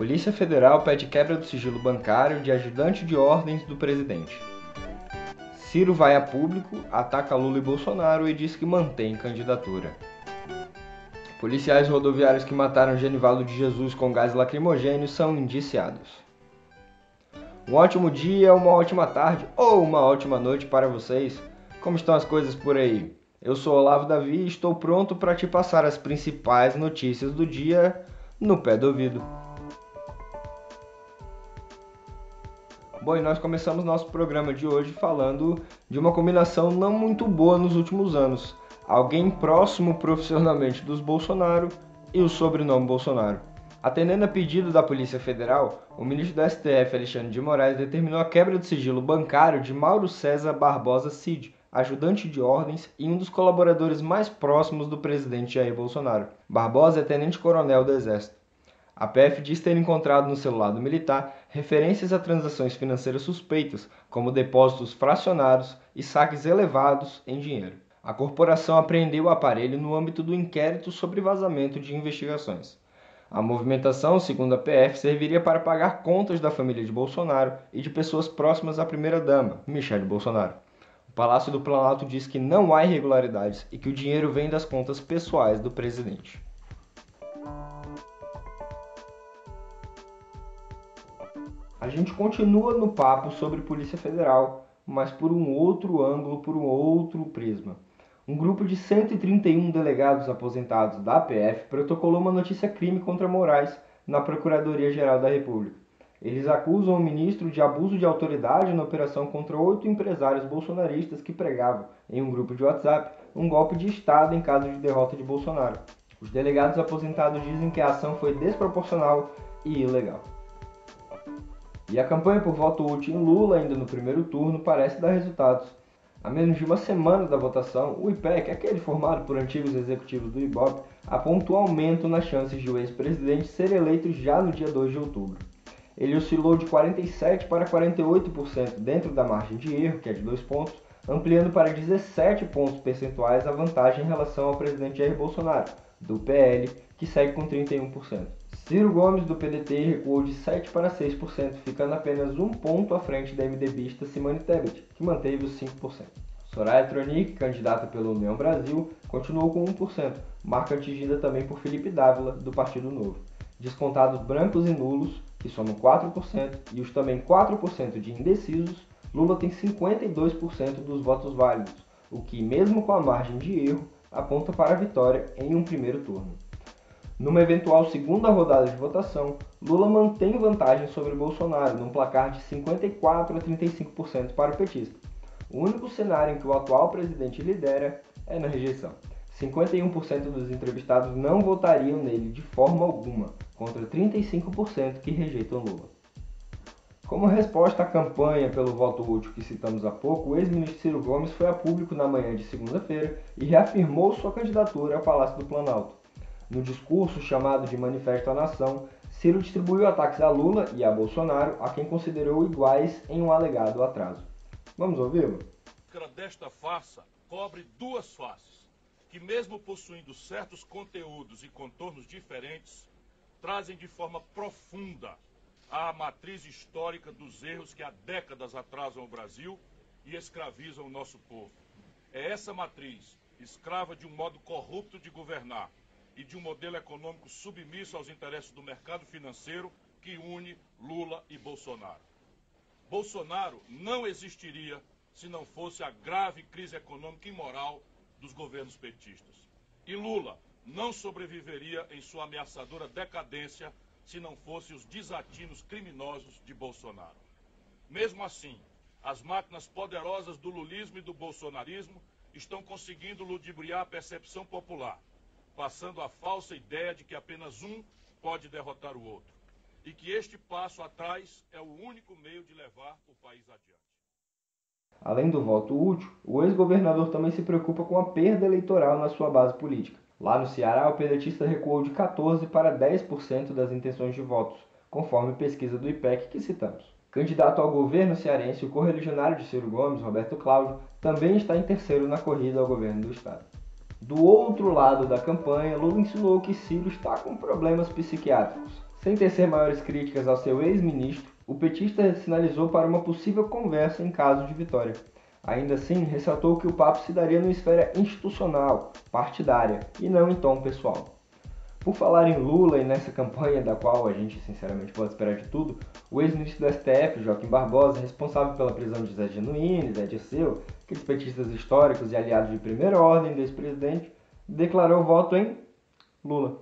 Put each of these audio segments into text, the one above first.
Polícia Federal pede quebra do sigilo bancário de ajudante de ordens do presidente. Ciro vai a público, ataca Lula e Bolsonaro e diz que mantém candidatura. Policiais rodoviários que mataram Genivaldo de Jesus com gás lacrimogêneo são indiciados. Um ótimo dia, uma ótima tarde ou uma ótima noite para vocês. Como estão as coisas por aí? Eu sou Olavo Davi e estou pronto para te passar as principais notícias do dia no pé do ouvido. E nós começamos nosso programa de hoje falando de uma combinação não muito boa nos últimos anos. Alguém próximo profissionalmente dos Bolsonaro e o sobrenome Bolsonaro. Atendendo a pedido da Polícia Federal, o ministro do STF, Alexandre de Moraes, determinou a quebra do sigilo bancário de Mauro César Barbosa Cid, ajudante de ordens e um dos colaboradores mais próximos do presidente Jair Bolsonaro. Barbosa é tenente-coronel do Exército. A PF diz ter encontrado no celular do militar referências a transações financeiras suspeitas, como depósitos fracionados e saques elevados em dinheiro. A corporação apreendeu o aparelho no âmbito do inquérito sobre vazamento de investigações. A movimentação, segundo a PF, serviria para pagar contas da família de Bolsonaro e de pessoas próximas à primeira-dama, Michele Bolsonaro. O Palácio do Planalto diz que não há irregularidades e que o dinheiro vem das contas pessoais do presidente. Gente continua no papo sobre Polícia Federal, mas por um outro ângulo, por um outro prisma. Um grupo de 131 delegados aposentados da APF protocolou uma notícia-crime contra Moraes na Procuradoria-Geral da República. Eles acusam o ministro de abuso de autoridade na operação contra oito empresários bolsonaristas que pregavam, em um grupo de WhatsApp, um golpe de Estado em caso de derrota de Bolsonaro. Os delegados aposentados dizem que a ação foi desproporcional e ilegal. E a campanha por voto útil em Lula, ainda no primeiro turno, parece dar resultados. A menos de uma semana da votação, o IPEC, aquele formado por antigos executivos do IBOP, apontou aumento nas chances de o ex-presidente ser eleito já no dia 2 de outubro ele oscilou de 47% para 48% dentro da margem de erro, que é de 2 pontos, ampliando para 17 pontos percentuais a vantagem em relação ao presidente Jair Bolsonaro, do PL, que segue com 31%. Ciro Gomes, do PDT, recuou de 7% para 6%, ficando apenas um ponto à frente da MDBista Simone Tebet, que manteve os 5%. Soraya Tronic, candidata pela União Brasil, continuou com 1%, marca atingida também por Felipe Dávila, do Partido Novo. Descontados brancos e nulos, que somam 4%, e os também 4% de indecisos, Lula tem 52% dos votos válidos, o que, mesmo com a margem de erro, aponta para a vitória em um primeiro turno. Numa eventual segunda rodada de votação, Lula mantém vantagem sobre Bolsonaro, num placar de 54 a 35% para o petista. O único cenário em que o atual presidente lidera é na rejeição. 51% dos entrevistados não votariam nele de forma alguma, contra 35% que rejeitam Lula. Como resposta à campanha pelo voto útil que citamos há pouco, o ex-ministro Ciro Gomes foi a público na manhã de segunda-feira e reafirmou sua candidatura ao Palácio do Planalto. No discurso chamado de Manifesto à Nação, Ciro distribuiu ataques a Lula e a Bolsonaro, a quem considerou iguais em um alegado atraso. Vamos ouvi-lo? Desta farsa cobre duas faces, que mesmo possuindo certos conteúdos e contornos diferentes, trazem de forma profunda a matriz histórica dos erros que há décadas atrasam o Brasil e escravizam o nosso povo. É essa matriz, escrava de um modo corrupto de governar e de um modelo econômico submisso aos interesses do mercado financeiro, que une Lula e Bolsonaro. Bolsonaro não existiria se não fosse a grave crise econômica e moral dos governos petistas. E Lula não sobreviveria em sua ameaçadora decadência se não fossem os desatinos criminosos de Bolsonaro. Mesmo assim, as máquinas poderosas do lulismo e do bolsonarismo estão conseguindo ludibriar a percepção popular, passando a falsa ideia de que apenas um pode derrotar o outro e que este passo atrás é o único meio de levar o país adiante. Além do voto útil, o ex-governador também se preocupa com a perda eleitoral na sua base política. Lá no Ceará, o pedetista recuou de 14% para 10% das intenções de votos, conforme pesquisa do IPEC que citamos. Candidato ao governo cearense, o correligionário de Ciro Gomes, Roberto Cláudio, também está em terceiro na corrida ao governo do estado. Do outro lado da campanha, Lula insinuou que Ciro está com problemas psiquiátricos. Sem tecer maiores críticas ao seu ex-ministro, o petista sinalizou para uma possível conversa em caso de vitória. Ainda assim, ressaltou que o papo se daria numa esfera institucional, partidária, e não em tom pessoal. Por falar em Lula e nessa campanha da qual a gente sinceramente pode esperar de tudo, o ex-ministro do STF, Joaquim Barbosa, responsável pela prisão de Zé Genuíne, Zé Dirceu, aqueles petistas históricos e aliados de primeira ordem do ex-presidente, declarou voto em Lula.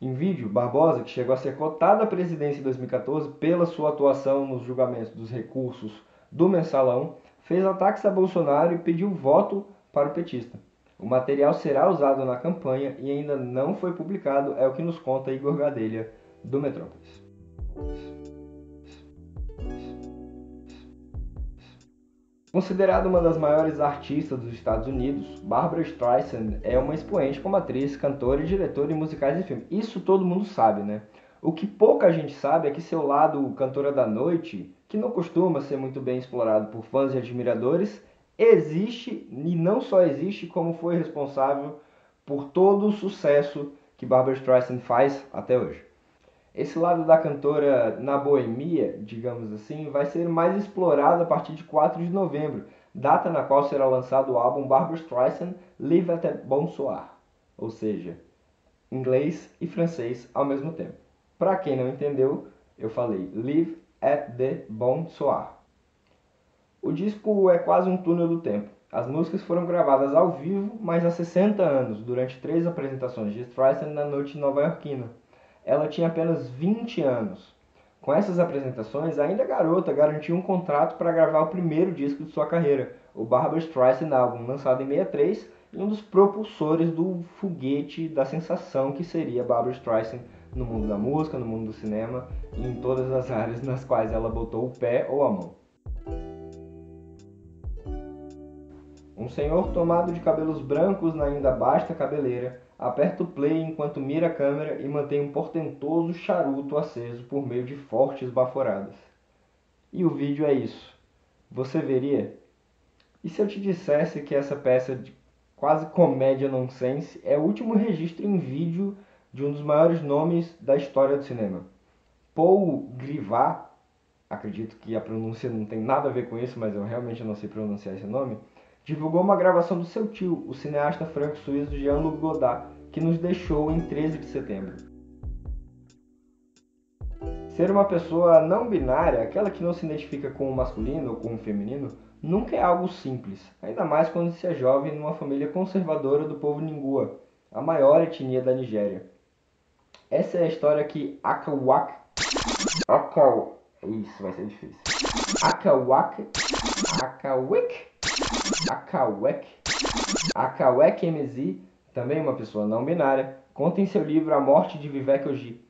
Em vídeo, Barbosa, que chegou a ser cotado à presidência em 2014 pela sua atuação nos julgamentos dos recursos do mensalão, fez ataques a Bolsonaro e pediu voto para o petista. O material será usado na campanha e ainda não foi publicado, é o que nos conta Igor Gadelha, do Metrópolis. Considerada uma das maiores artistas dos Estados Unidos, Barbara Streisand é uma expoente como atriz, cantora e diretora de musicais e filmes. Isso todo mundo sabe, né? O que pouca gente sabe é que seu lado cantora da noite, que não costuma ser muito bem explorado por fãs e admiradores, existe e não só existe, como foi responsável por todo o sucesso que Barbara Streisand faz até hoje. Esse lado da cantora na boemia, digamos assim, vai ser mais explorado a partir de 4 de novembro, data na qual será lançado o álbum Barbara Streisand Live at the Bonsoir, ou seja, inglês e francês ao mesmo tempo. Para quem não entendeu, eu falei Live at the Bonsoir. O disco é quase um túnel do tempo. As músicas foram gravadas ao vivo, mas há 60 anos, durante três apresentações de Streisand na noite nova-iorquina. Ela tinha apenas 20 anos. Com essas apresentações, ainda garota garantiu um contrato para gravar o primeiro disco de sua carreira, o Barbara Streisand Album, lançado em 63, e um dos propulsores do foguete da sensação que seria Barbara Streisand no mundo da música, no mundo do cinema e em todas as áreas nas quais ela botou o pé ou a mão. Um senhor tomado de cabelos brancos na ainda basta cabeleira aperta o play enquanto mira a câmera e mantém um portentoso charuto aceso por meio de fortes baforadas. E o vídeo é isso. Você veria? E se eu te dissesse que essa peça de quase comédia nonsense é o último registro em vídeo de um dos maiores nomes da história do cinema? Paul Grivat, acredito que a pronúncia não tem nada a ver com isso, mas eu realmente não sei pronunciar esse nome divulgou uma gravação do seu tio, o cineasta franco-suíço Jean-Luc Godard, que nos deixou em 13 de setembro. Ser uma pessoa não binária, aquela que não se identifica com o masculino ou com o feminino, nunca é algo simples, ainda mais quando se é jovem numa família conservadora do povo Ningua, a maior etnia da Nigéria. Essa é a história que Akawak... Akaw... Isso, vai ser difícil. Akawak... Akawik Akawek, Akawek MZ, também uma pessoa não binária, conta em seu livro A Morte de Vivek Oji.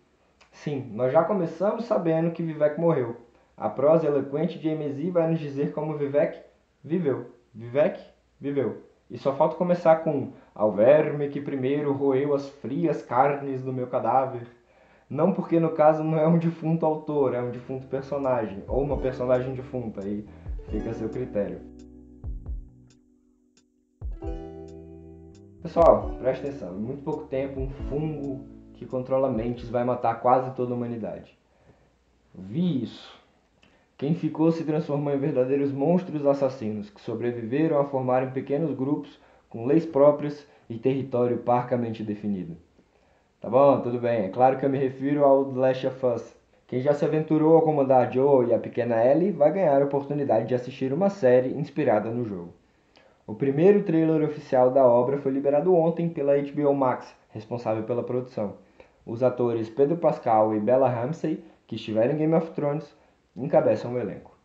Sim, nós já começamos sabendo que Vivek morreu. A prosa eloquente de MZ vai nos dizer como Vivek viveu. Vivek viveu. E só falta começar com ao verme que primeiro roeu as frias carnes do meu cadáver. Não porque no caso não é um defunto autor, é um defunto personagem, ou uma personagem defunta, aí fica a seu critério. Pessoal, presta atenção. Em muito pouco tempo, um fungo que controla mentes vai matar quase toda a humanidade. Vi isso. Quem ficou se transformou em verdadeiros monstros assassinos que sobreviveram a formarem pequenos grupos com leis próprias e território parcamente definido. Tá bom, tudo bem. É claro que eu me refiro ao The Last of Us. Quem já se aventurou a comandar Joe e a pequena Ellie vai ganhar a oportunidade de assistir uma série inspirada no jogo. O primeiro trailer oficial da obra foi liberado ontem pela HBO Max, responsável pela produção. Os atores Pedro Pascal e Bella Ramsey, que estiveram em Game of Thrones, encabeçam o elenco.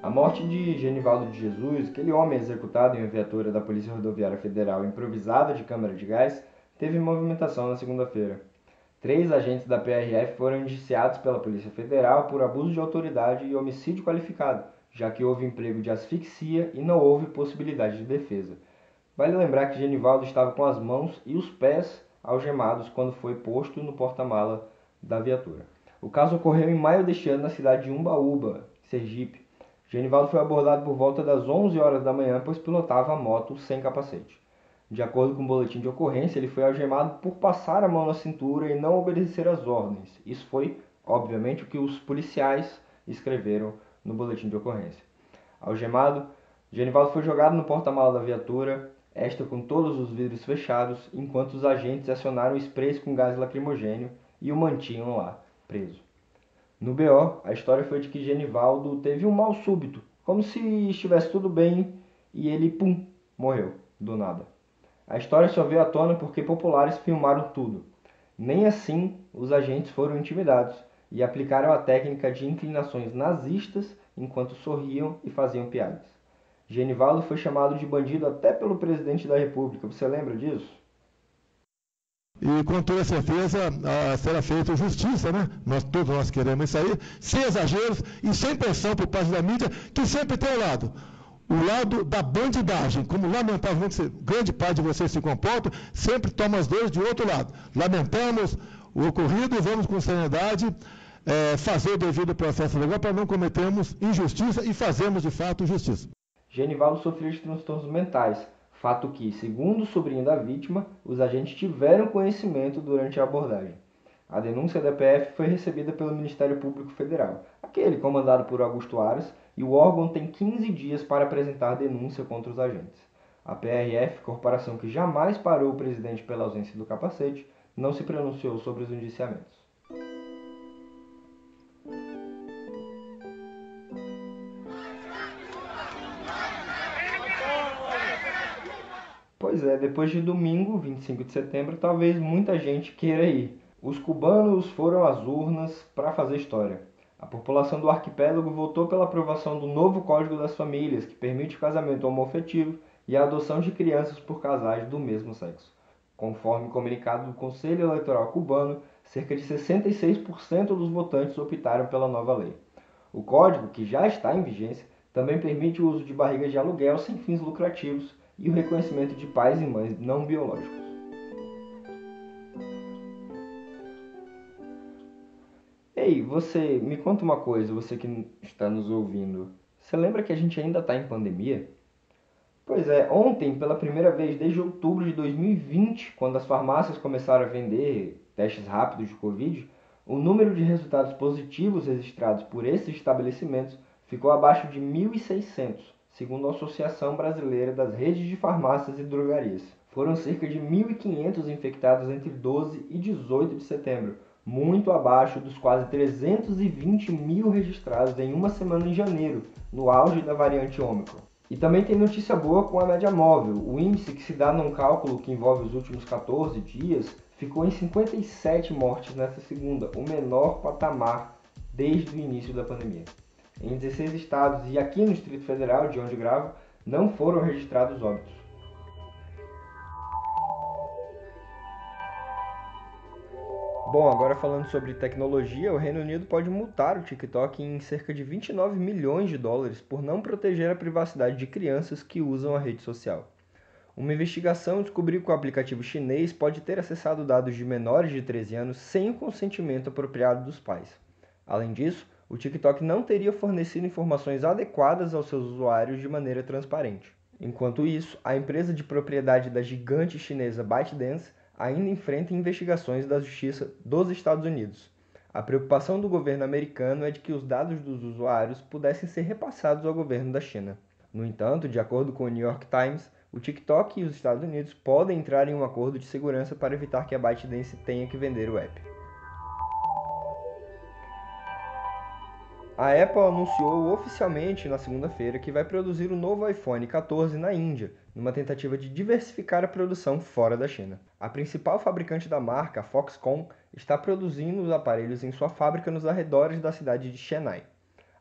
A morte de Genivaldo de Jesus, aquele homem executado em uma viatura da Polícia Rodoviária Federal improvisada de câmara de gás, teve movimentação na segunda-feira. Três agentes da PRF foram indiciados pela Polícia Federal por abuso de autoridade e homicídio qualificado, já que houve emprego de asfixia e não houve possibilidade de defesa. Vale lembrar que Genivaldo estava com as mãos e os pés algemados quando foi posto no porta-mala da viatura. O caso ocorreu em maio deste ano na cidade de Umbaúba, Sergipe. Genivaldo foi abordado por volta das 11 horas da manhã, pois pilotava a moto sem capacete. De acordo com o boletim de ocorrência, ele foi algemado por passar a mão na cintura e não obedecer às ordens. Isso foi, obviamente, o que os policiais escreveram no boletim de ocorrência. Algemado, Genivaldo foi jogado no porta-malas da viatura, esta com todos os vidros fechados, enquanto os agentes acionaram sprays com gás lacrimogênio e o mantinham lá, preso. No BO, a história foi de que Genivaldo teve um mal súbito, como se estivesse tudo bem e ele, pum, morreu, do nada. A história só veio à tona porque populares filmaram tudo. Nem assim os agentes foram intimidados e aplicaram a técnica de inclinações nazistas enquanto sorriam e faziam piadas. Genivaldo foi chamado de bandido até pelo presidente da República. Você lembra disso? E com toda certeza será feita justiça, né? Nós todos nós queremos isso aí, sem exageros e sem pressão por parte da mídia, que sempre tem o lado o lado da bandidagem, como lamentavelmente grande parte de vocês se comportam, sempre toma as dores de outro lado. Lamentamos o ocorrido e vamos com seriedade é, fazer o devido processo legal para não cometermos injustiça e fazermos de fato justiça. Genivaldo sofreu de transtornos mentais, fato que, segundo o sobrinho da vítima, os agentes tiveram conhecimento durante a abordagem. A denúncia da PF foi recebida pelo Ministério Público Federal, aquele comandado por Augusto Aras, e o órgão tem 15 dias para apresentar denúncia contra os agentes. A PRF, corporação que jamais parou o presidente pela ausência do capacete, não se pronunciou sobre os indiciamentos. Pois é, depois de domingo, 25 de setembro, talvez muita gente queira ir. Os cubanos foram às urnas para fazer história. A população do arquipélago votou pela aprovação do novo Código das Famílias, que permite o casamento homoafetivo e a adoção de crianças por casais do mesmo sexo. Conforme comunicado do Conselho Eleitoral cubano, cerca de 66% dos votantes optaram pela nova lei. O código, que já está em vigência, também permite o uso de barrigas de aluguel sem fins lucrativos e o reconhecimento de pais e mães não biológicos. Ei, você me conta uma coisa, você que está nos ouvindo. Você lembra que a gente ainda está em pandemia? Pois é, ontem, pela primeira vez desde outubro de 2020, quando as farmácias começaram a vender testes rápidos de Covid, o número de resultados positivos registrados por esses estabelecimentos ficou abaixo de 1.600, segundo a Associação Brasileira das Redes de Farmácias e Drogarias. Foram cerca de 1.500 infectados entre 12 e 18 de setembro, muito abaixo dos quase 320 mil registrados em uma semana em janeiro, no auge da variante Ômicron. E também tem notícia boa com a média móvel. O índice que se dá num cálculo que envolve os últimos 14 dias ficou em 57 mortes nesta segunda, o menor patamar desde o início da pandemia. Em 16 estados e aqui no Distrito Federal, de onde gravo, não foram registrados óbitos. Bom, agora falando sobre tecnologia, o Reino Unido pode multar o TikTok em cerca de 29 milhões de dólares por não proteger a privacidade de crianças que usam a rede social. Uma investigação descobriu que o aplicativo chinês pode ter acessado dados de menores de 13 anos sem o consentimento apropriado dos pais. Além disso, o TikTok não teria fornecido informações adequadas aos seus usuários de maneira transparente. Enquanto isso, a empresa de propriedade da gigante chinesa ByteDance ainda enfrenta investigações da Justiça dos Estados Unidos. A preocupação do governo americano é de que os dados dos usuários pudessem ser repassados ao governo da China. No entanto, de acordo com o New York Times, o TikTok e os Estados Unidos podem entrar em um acordo de segurança para evitar que a ByteDance tenha que vender o app. A Apple anunciou oficialmente na segunda-feira que vai produzir o novo iPhone 14 na Índia, numa tentativa de diversificar a produção fora da China. A principal fabricante da marca, a Foxconn, está produzindo os aparelhos em sua fábrica nos arredores da cidade de Chennai.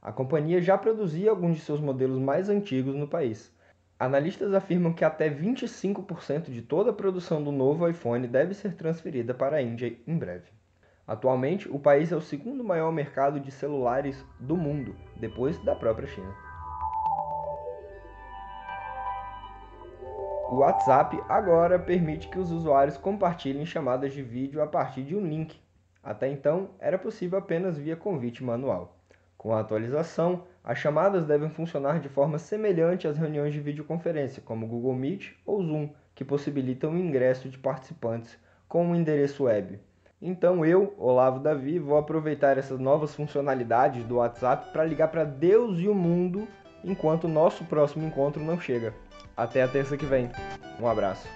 A companhia já produzia alguns de seus modelos mais antigos no país. Analistas afirmam que até 25% de toda a produção do novo iPhone deve ser transferida para a Índia em breve. Atualmente, o país é o segundo maior mercado de celulares do mundo, depois da própria China. O WhatsApp agora permite que os usuários compartilhem chamadas de vídeo a partir de um link. Até então, era possível apenas via convite manual. Com a atualização, as chamadas devem funcionar de forma semelhante às reuniões de videoconferência, como Google Meet ou Zoom, que possibilitam o ingresso de participantes com um endereço web. Então eu, Olavo Davi, vou aproveitar essas novas funcionalidades do WhatsApp para ligar para Deus e o mundo enquanto o nosso próximo encontro não chega. Até a terça que vem. Um abraço.